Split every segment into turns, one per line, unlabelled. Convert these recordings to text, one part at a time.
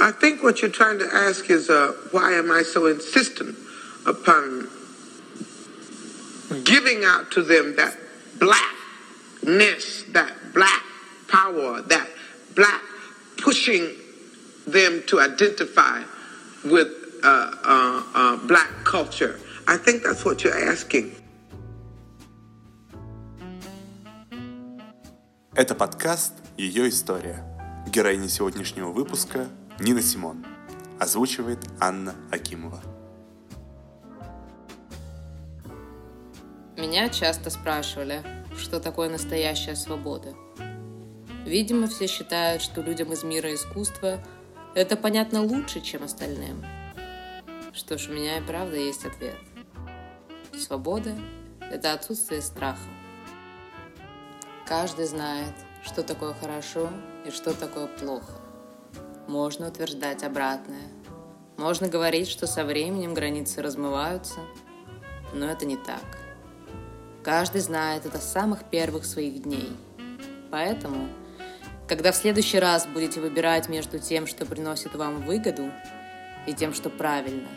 I think what you're trying to ask is uh, why am I so insistent upon giving out to them that blackness, that black power, that black pushing them to identify with uh, uh, uh, black culture. I think that's what you're asking.
Это подкаст «Ее история». Героиня сегодняшнего выпуска – Нина Симон. Озвучивает Анна Акимова.
Меня часто спрашивали, что такое настоящая свобода. Видимо, все считают, что людям из мира искусства это понятно лучше, чем остальным. Что ж, у меня и правда есть ответ. Свобода – это отсутствие страха. Каждый знает, что такое хорошо и что такое плохо. Можно утверждать обратное. Можно говорить, что со временем границы размываются, но это не так. Каждый знает это с самых первых своих дней. Поэтому, когда в следующий раз будете выбирать между тем, что приносит вам выгоду, и тем, что правильно,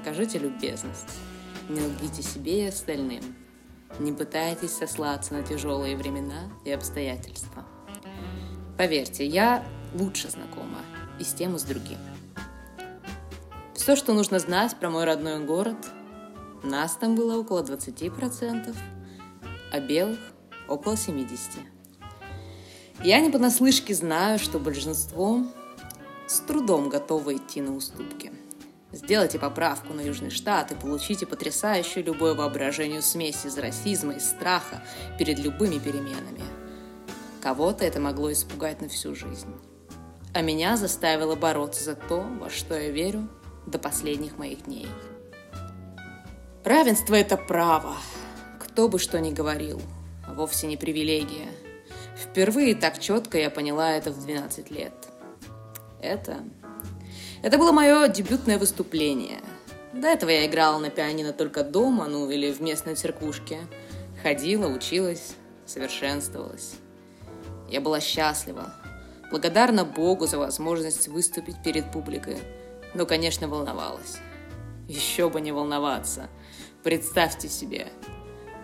окажите любезность. Не лгите себе и остальным. Не пытайтесь сослаться на тяжелые времена и обстоятельства. Поверьте, я лучше знакома и с тем, и с другим. Все, что нужно знать про мой родной город, нас там было около 20%, а белых около 70%. Я не понаслышке знаю, что большинство с трудом готово идти на уступки – Сделайте поправку на Южный штат и получите потрясающую любое воображению смесь из расизма и страха перед любыми переменами. Кого-то это могло испугать на всю жизнь. А меня заставило бороться за то, во что я верю до последних моих дней. Равенство – это право. Кто бы что ни говорил, вовсе не привилегия. Впервые так четко я поняла это в 12 лет. Это это было мое дебютное выступление. До этого я играла на пианино только дома, ну или в местной церквушке. Ходила, училась, совершенствовалась. Я была счастлива, благодарна Богу за возможность выступить перед публикой, но, конечно, волновалась. Еще бы не волноваться. Представьте себе,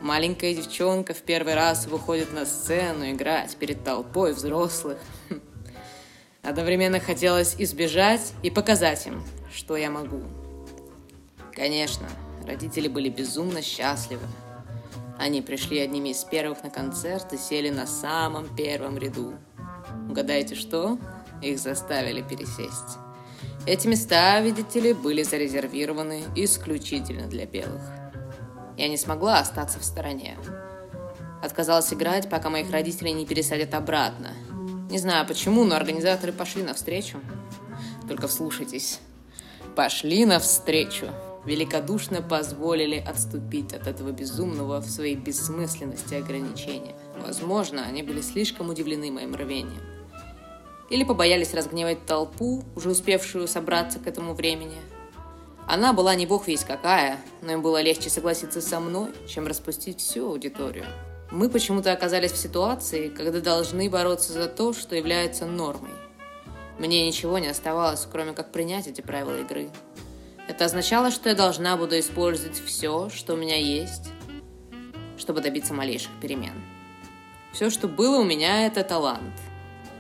маленькая девчонка в первый раз выходит на сцену играть перед толпой взрослых. Одновременно хотелось избежать и показать им, что я могу. Конечно, родители были безумно счастливы. Они пришли одними из первых на концерт и сели на самом первом ряду. Угадайте что? Их заставили пересесть. Эти места, видите ли, были зарезервированы исключительно для белых. Я не смогла остаться в стороне. Отказалась играть, пока моих родителей не пересадят обратно – не знаю почему, но организаторы пошли навстречу. Только вслушайтесь. Пошли навстречу. Великодушно позволили отступить от этого безумного в своей бессмысленности ограничения. Возможно, они были слишком удивлены моим рвением. Или побоялись разгневать толпу, уже успевшую собраться к этому времени. Она была не бог весь какая, но им было легче согласиться со мной, чем распустить всю аудиторию. Мы почему-то оказались в ситуации, когда должны бороться за то, что является нормой. Мне ничего не оставалось, кроме как принять эти правила игры. Это означало, что я должна буду использовать все, что у меня есть, чтобы добиться малейших перемен. Все, что было у меня, это талант.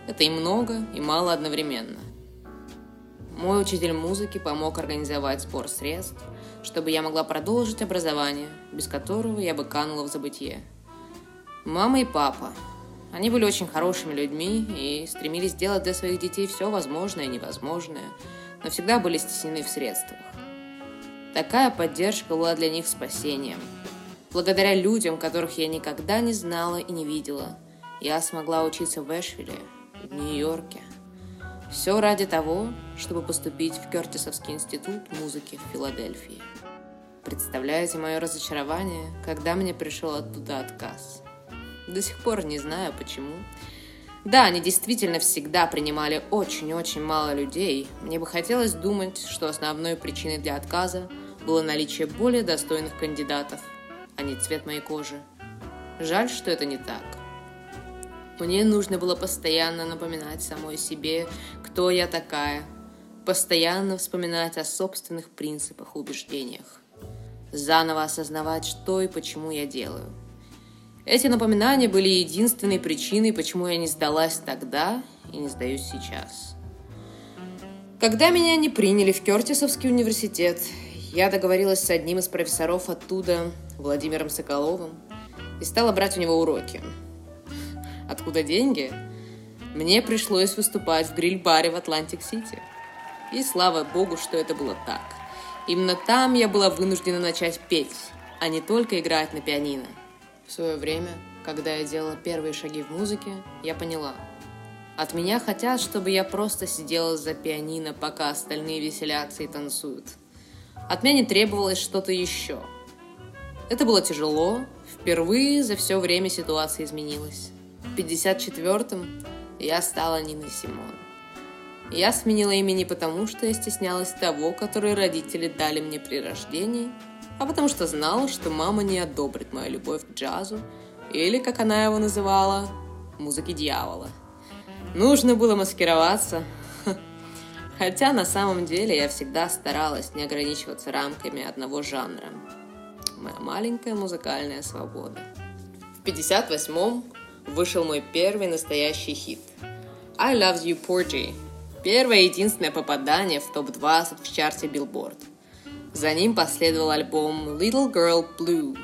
Это и много, и мало одновременно. Мой учитель музыки помог организовать сбор средств, чтобы я могла продолжить образование, без которого я бы канула в забытье. Мама и папа. Они были очень хорошими людьми и стремились делать для своих детей все возможное и невозможное, но всегда были стеснены в средствах. Такая поддержка была для них спасением. Благодаря людям, которых я никогда не знала и не видела, я смогла учиться в Эшвилле, в Нью-Йорке. Все ради того, чтобы поступить в Кертисовский институт музыки в Филадельфии. Представляете мое разочарование, когда мне пришел оттуда отказ – до сих пор не знаю почему. Да, они действительно всегда принимали очень-очень мало людей. Мне бы хотелось думать, что основной причиной для отказа было наличие более достойных кандидатов, а не цвет моей кожи. Жаль, что это не так. Мне нужно было постоянно напоминать самой себе, кто я такая, постоянно вспоминать о собственных принципах и убеждениях, заново осознавать, что и почему я делаю. Эти напоминания были единственной причиной, почему я не сдалась тогда и не сдаюсь сейчас. Когда меня не приняли в Кертисовский университет, я договорилась с одним из профессоров оттуда, Владимиром Соколовым, и стала брать у него уроки. Откуда деньги? Мне пришлось выступать в гриль-баре в Атлантик-Сити. И слава богу, что это было так. Именно там я была вынуждена начать петь, а не только играть на пианино. В свое время, когда я делала первые шаги в музыке, я поняла. От меня хотят, чтобы я просто сидела за пианино, пока остальные веселятся и танцуют. От меня не требовалось что-то еще. Это было тяжело. Впервые за все время ситуация изменилась. В 54-м я стала Ниной Симон. Я сменила имя не потому, что я стеснялась того, которое родители дали мне при рождении, а потому что знала, что мама не одобрит мою любовь к джазу, или, как она его называла, музыке дьявола. Нужно было маскироваться. Хотя на самом деле я всегда старалась не ограничиваться рамками одного жанра. Моя маленькая музыкальная свобода. В 58-м вышел мой первый настоящий хит «I Love You Porgy», Первое и единственное попадание в топ-20 в чарте Billboard. За ним последовал альбом Little Girl Blue,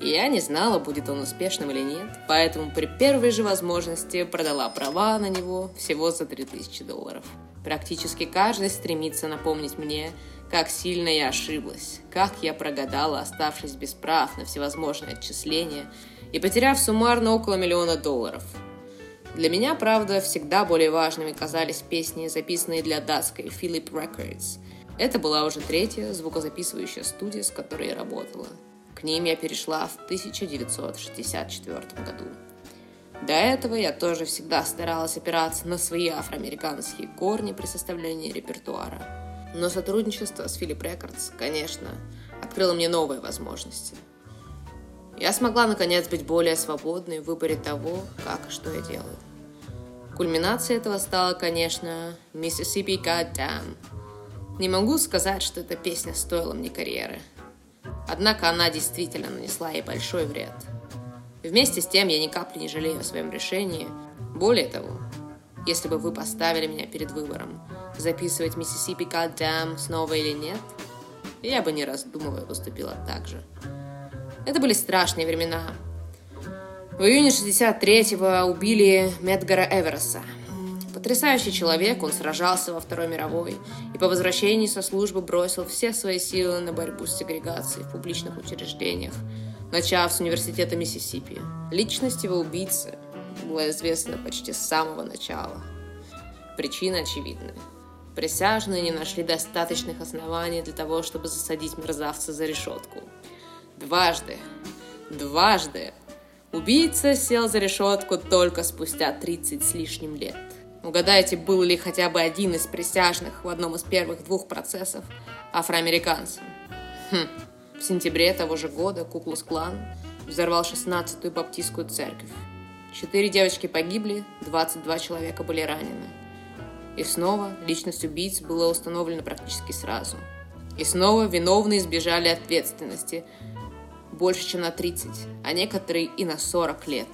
и я не знала, будет он успешным или нет, поэтому при первой же возможности продала права на него всего за 3000 долларов. Практически каждый стремится напомнить мне, как сильно я ошиблась, как я прогадала, оставшись без прав на всевозможные отчисления и потеряв суммарно около миллиона долларов – для меня, правда, всегда более важными казались песни, записанные для датской Philip Records. Это была уже третья звукозаписывающая студия, с которой я работала. К ним я перешла в 1964 году. До этого я тоже всегда старалась опираться на свои афроамериканские корни при составлении репертуара. Но сотрудничество с Philip Records, конечно, открыло мне новые возможности. Я смогла, наконец, быть более свободной в выборе того, как и что я делаю. Кульминацией этого стала, конечно, Mississippi Goddamn. Не могу сказать, что эта песня стоила мне карьеры. Однако она действительно нанесла ей большой вред. Вместе с тем я ни капли не жалею о своем решении. Более того, если бы вы поставили меня перед выбором, записывать Mississippi Goddamn снова или нет, я бы не раздумывая поступила так же. Это были страшные времена. В июне 63-го убили Медгара Эверса. Потрясающий человек, он сражался во Второй мировой и по возвращении со службы бросил все свои силы на борьбу с сегрегацией в публичных учреждениях, начав с университета Миссисипи. Личность его убийцы была известна почти с самого начала. Причина очевидна. Присяжные не нашли достаточных оснований для того, чтобы засадить мерзавца за решетку – Дважды. Дважды. Убийца сел за решетку только спустя 30 с лишним лет. Угадайте, был ли хотя бы один из присяжных в одном из первых двух процессов афроамериканцем. Хм. В сентябре того же года Куклус-клан взорвал 16-ю баптистскую церковь. Четыре девочки погибли, 22 человека были ранены. И снова личность убийц была установлена практически сразу. И снова виновные избежали ответственности – больше, чем на 30, а некоторые и на 40 лет.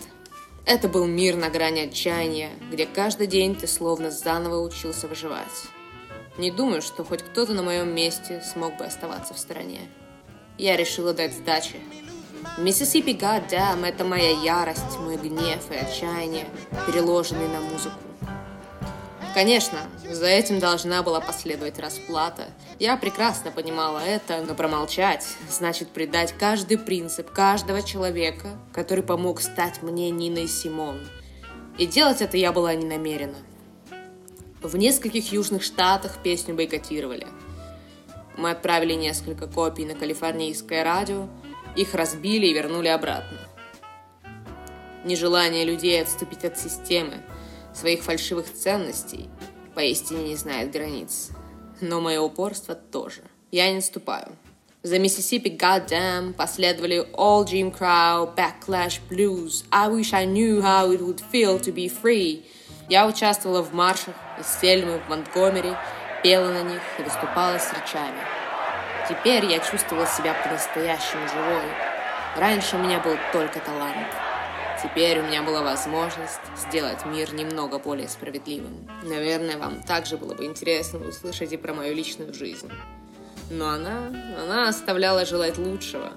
Это был мир на грани отчаяния, где каждый день ты словно заново учился выживать. Не думаю, что хоть кто-то на моем месте смог бы оставаться в стороне. Я решила дать сдачи. Миссисипи Goddamn — это моя ярость, мой гнев и отчаяние, переложенные на музыку. Конечно, за этим должна была последовать расплата. Я прекрасно понимала это, но промолчать значит предать каждый принцип каждого человека, который помог стать мне Ниной Симон. И делать это я была не намерена. В нескольких южных штатах песню бойкотировали. Мы отправили несколько копий на калифорнийское радио, их разбили и вернули обратно. Нежелание людей отступить от системы – своих фальшивых ценностей поистине не знает границ. Но мое упорство тоже. Я не наступаю. За Миссисипи Goddamn последовали All Jim Crow, Backlash Blues, I Wish I Knew How It Would Feel to Be Free. Я участвовала в маршах из Сельмы в Монтгомери пела на них и выступала с речами. Теперь я чувствовала себя по-настоящему живой. Раньше у меня был только талант. Теперь у меня была возможность сделать мир немного более справедливым. Наверное, вам также было бы интересно услышать и про мою личную жизнь. Но она, она оставляла желать лучшего.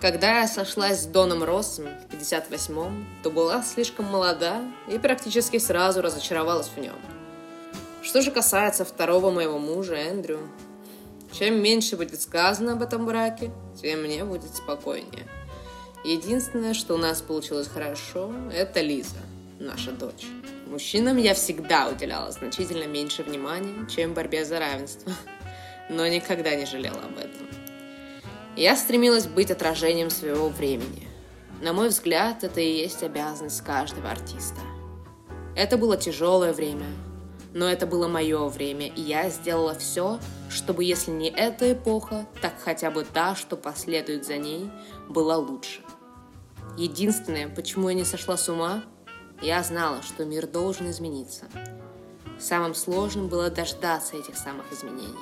Когда я сошлась с Доном Россом в 58-м, то была слишком молода и практически сразу разочаровалась в нем. Что же касается второго моего мужа, Эндрю, чем меньше будет сказано об этом браке, тем мне будет спокойнее. Единственное, что у нас получилось хорошо, это Лиза, наша дочь. Мужчинам я всегда уделяла значительно меньше внимания, чем борьбе за равенство, но никогда не жалела об этом. Я стремилась быть отражением своего времени. На мой взгляд, это и есть обязанность каждого артиста. Это было тяжелое время, но это было мое время, и я сделала все, чтобы если не эта эпоха, так хотя бы та, что последует за ней, была лучше. Единственное, почему я не сошла с ума, я знала, что мир должен измениться. Самым сложным было дождаться этих самых изменений.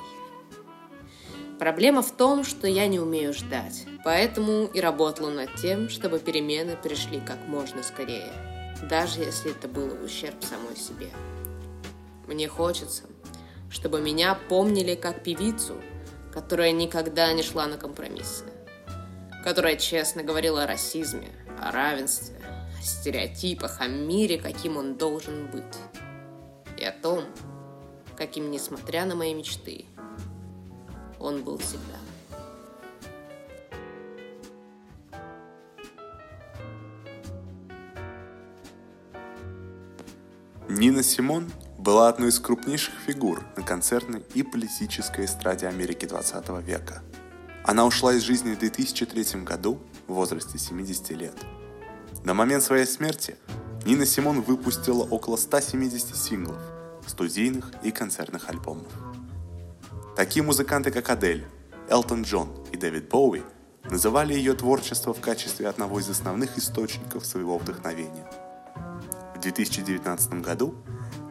Проблема в том, что я не умею ждать, поэтому и работала над тем, чтобы перемены пришли как можно скорее, даже если это было в ущерб самой себе. Мне хочется, чтобы меня помнили как певицу, которая никогда не шла на компромиссы, которая честно говорила о расизме, о равенстве, о стереотипах, о мире, каким он должен быть, и о том, каким, несмотря на мои мечты, он был всегда.
Нина Симон была одной из крупнейших фигур на концертной и политической эстраде Америки 20 века. Она ушла из жизни в 2003 году в возрасте 70 лет. На момент своей смерти Нина Симон выпустила около 170 синглов, студийных и концертных альбомов. Такие музыканты, как Адель, Элтон Джон и Дэвид Боуи называли ее творчество в качестве одного из основных источников своего вдохновения. В 2019 году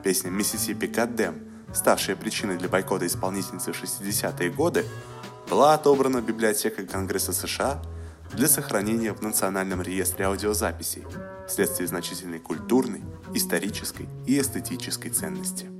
Песня «Миссисипи Каддем», ставшая причиной для бойкота исполнительницы в 60-е годы, была отобрана Библиотекой Конгресса США для сохранения в Национальном реестре аудиозаписей вследствие значительной культурной, исторической и эстетической ценности.